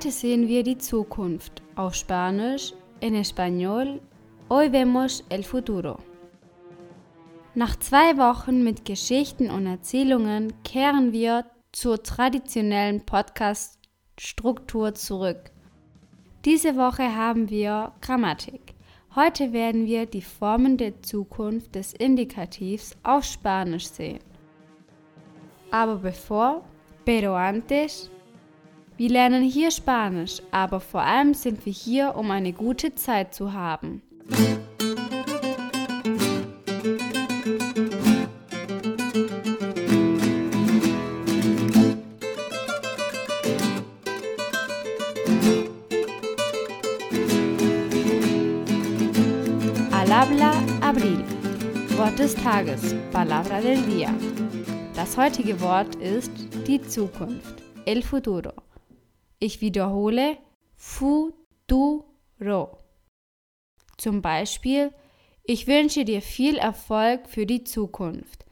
Heute sehen wir die Zukunft auf Spanisch, en español. Hoy vemos el futuro. Nach zwei Wochen mit Geschichten und Erzählungen kehren wir zur traditionellen Podcast-Struktur zurück. Diese Woche haben wir Grammatik. Heute werden wir die Formen der Zukunft des Indikativs auf Spanisch sehen. Aber bevor, pero antes, wir lernen hier Spanisch, aber vor allem sind wir hier, um eine gute Zeit zu haben. Al habla Abril. Wort des Tages, Palabra del Día. Das heutige Wort ist die Zukunft, el futuro. Ich wiederhole futuro. Zum Beispiel, ich wünsche dir viel Erfolg für die Zukunft.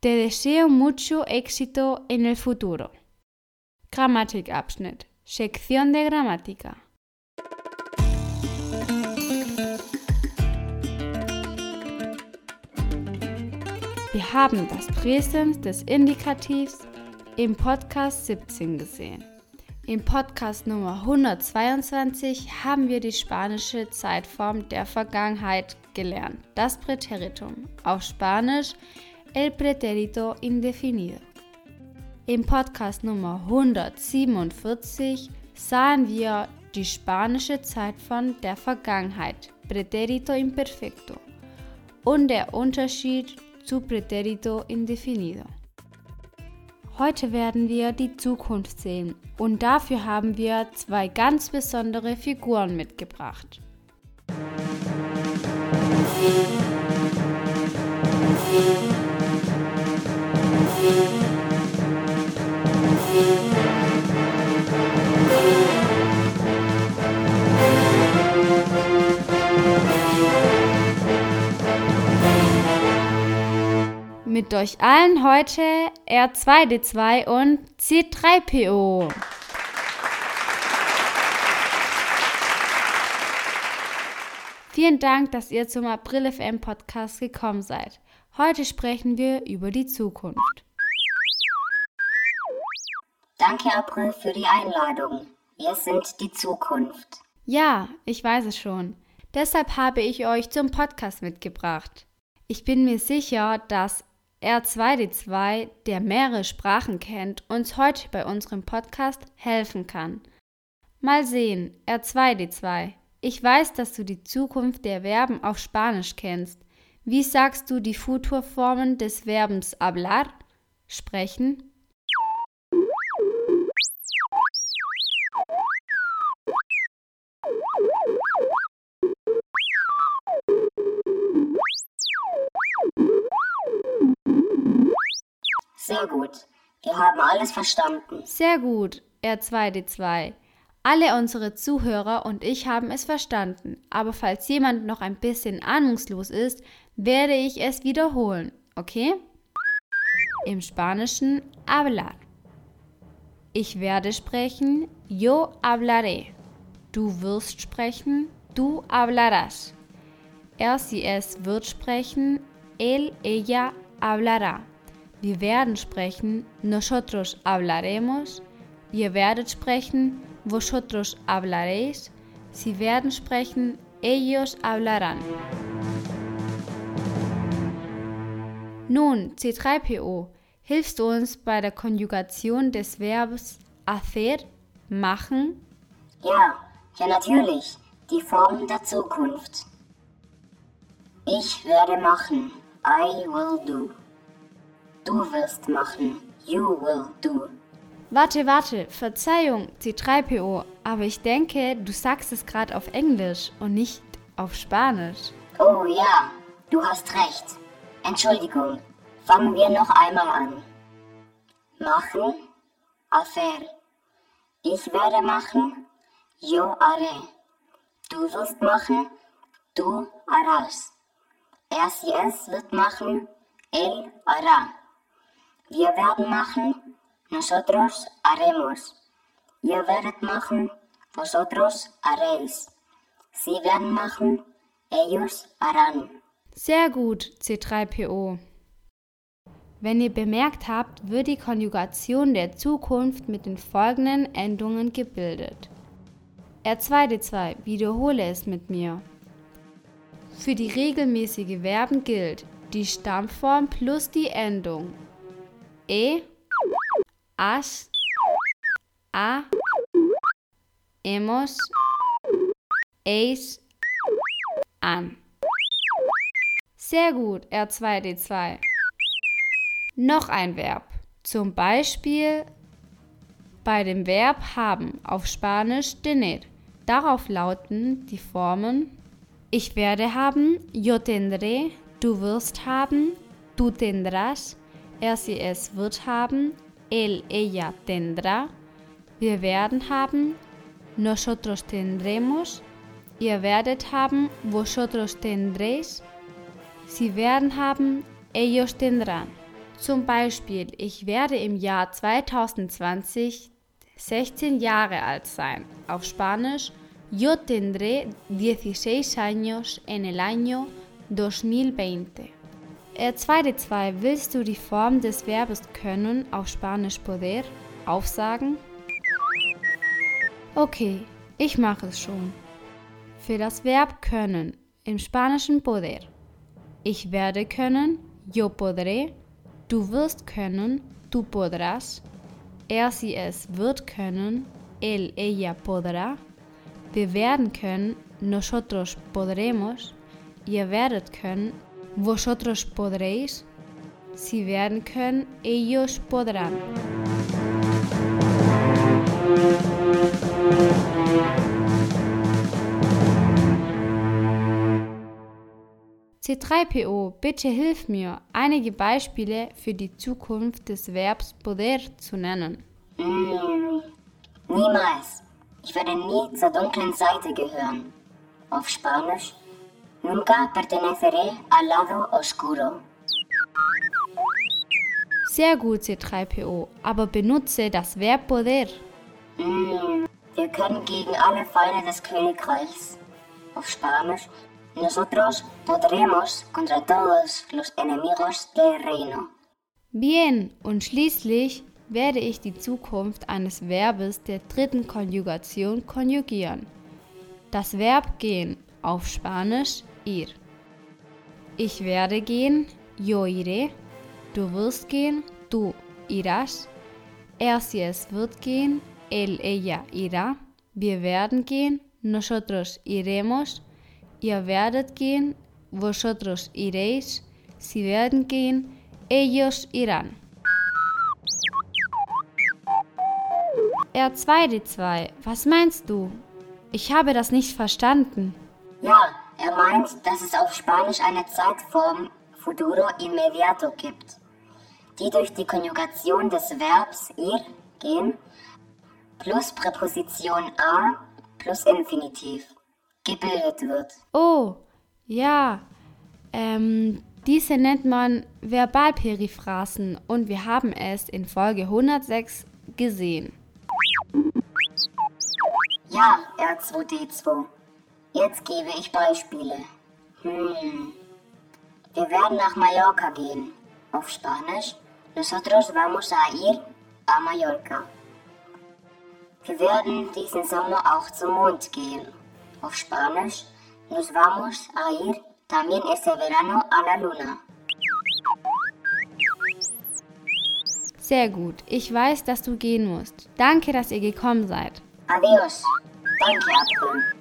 Te deseo mucho éxito en el futuro. Grammatikabschnitt. Sección de gramática. Wir haben das Präsens des Indikativs im Podcast 17 gesehen. Im Podcast Nummer 122 haben wir die spanische Zeitform der Vergangenheit gelernt, das Präteritum, auf Spanisch el pretérito indefinido. Im Podcast Nummer 147 sahen wir die spanische Zeitform der Vergangenheit, Präterito imperfecto, und der Unterschied zu Präterito indefinido. Heute werden wir die Zukunft sehen und dafür haben wir zwei ganz besondere Figuren mitgebracht. Mit euch allen heute R2D2 und C3PO. Vielen Dank, dass ihr zum April FM Podcast gekommen seid. Heute sprechen wir über die Zukunft. Danke, April, für die Einladung. Wir sind die Zukunft. Ja, ich weiß es schon. Deshalb habe ich euch zum Podcast mitgebracht. Ich bin mir sicher, dass R2D2, der mehrere Sprachen kennt, uns heute bei unserem Podcast helfen kann. Mal sehen, R2D2. Ich weiß, dass du die Zukunft der Verben auf Spanisch kennst. Wie sagst du die Futurformen des Verbens hablar? Sprechen? Sehr gut. Wir haben alles verstanden. Sehr gut, R2D2. Alle unsere Zuhörer und ich haben es verstanden, aber falls jemand noch ein bisschen ahnungslos ist, werde ich es wiederholen, okay? Im Spanischen hablar. Ich werde sprechen, yo hablaré. Du wirst sprechen, du hablarás. Er, sie, es wird sprechen, él, ella hablará. Wir werden sprechen, nosotros hablaremos. Ihr werdet sprechen, vosotros hablaréis. Sie werden sprechen, ellos hablarán. Nun, C3PO, hilfst du uns bei der Konjugation des Verbs hacer, machen? Ja, ja natürlich. Die Form der Zukunft. Ich werde machen. I will do. Du wirst machen. You will do. Warte, warte, Verzeihung, C3PO, aber ich denke, du sagst es gerade auf Englisch und nicht auf Spanisch. Oh ja, du hast recht. Entschuldigung. Fangen wir noch einmal an. Machen, hacer. Ich werde machen, yo haré. Du wirst machen, du harás. Er, sie, es wird machen, él hará. Wir werden machen, nosotros haremos. Ihr werdet machen, vosotros haréis. Sie werden machen, ellos harán. Sehr gut, C3PO. Wenn ihr bemerkt habt, wird die Konjugation der Zukunft mit den folgenden Endungen gebildet. R2D2, wiederhole es mit mir. Für die regelmäßige Verben gilt die Stammform plus die Endung e, as, a, hemos, eis, an. Sehr gut, R2D2. Noch ein Verb. Zum Beispiel bei dem Verb haben auf Spanisch tener. Darauf lauten die Formen ich werde haben, yo tendré, du wirst haben, tú tendrás, er sie es wird haben, él ella tendrá, wir werden haben, nosotros tendremos, ihr werdet haben, vosotros tendréis, sie werden haben, ellos tendrán. Zum Beispiel, ich werde im Jahr 2020 16 Jahre alt sein. Auf Spanisch, yo tendré 16 años en el año 2020. R2D2, willst du die Form des Verbes können auf Spanisch poder aufsagen? Okay, ich mache es schon. Für das Verb können im Spanischen poder. Ich werde können, yo podré, Du wirst können, tú podrás. Er, sie, es wird können, él, ella podrá. Wir werden können, nosotros podremos. Ihr werdet können, vosotros podréis. Sie werden können, ellos podrán. C3PO, bitte hilf mir, einige Beispiele für die Zukunft des Verbs poder zu nennen. Niemals. Ich werde nie zur dunklen Seite gehören. Auf Spanisch, nunca perteneceré al lado oscuro. Sehr gut, C3PO, aber benutze das Verb poder. Mm, wir können gegen alle Feinde des Königreichs. Auf Spanisch, Nosotros podremos contra todos los enemigos del reino. Bien, und schließlich werde ich die Zukunft eines Verbes der dritten Konjugation konjugieren. Das Verb gehen auf Spanisch ir. Ich werde gehen, yo iré. Du wirst gehen, tú irás. Er, sie, es wird gehen, él, ella irá. Wir werden gehen, nosotros iremos. Ihr werdet gehen, vosotros iréis, sie werden gehen, ellos irán. R2D2, was meinst du? Ich habe das nicht verstanden. Ja, er meint, dass es auf Spanisch eine Zeitform futuro inmediato gibt, die durch die Konjugation des Verbs ir, gehen, plus Präposition a plus Infinitiv gebildet wird. Oh, ja. Ähm, diese nennt man Verbalperiphrasen und wir haben es in Folge 106 gesehen. Ja, R2D2. Jetzt gebe ich Beispiele. Hm. Wir werden nach Mallorca gehen. Auf Spanisch. Nosotros vamos a ir a Mallorca. Wir werden diesen Sommer auch zum Mond gehen. Auf Spanisch, nos vamos a ir también este verano a la luna. Sehr gut. Ich weiß, dass du gehen musst. Danke, dass ihr gekommen seid. Adiós. Danke, Apfel.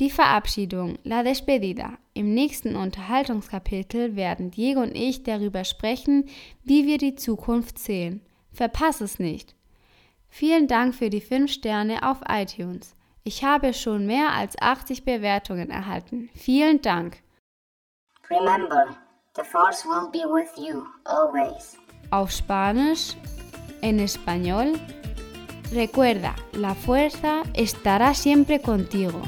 Die Verabschiedung, la despedida. Im nächsten Unterhaltungskapitel werden Diego und ich darüber sprechen, wie wir die Zukunft sehen. Verpass es nicht. Vielen Dank für die 5 Sterne auf iTunes. Ich habe schon mehr als 80 Bewertungen erhalten. Vielen Dank. Remember, the force will be with you always. Auf Spanisch, en español, Recuerda, la fuerza estará siempre contigo.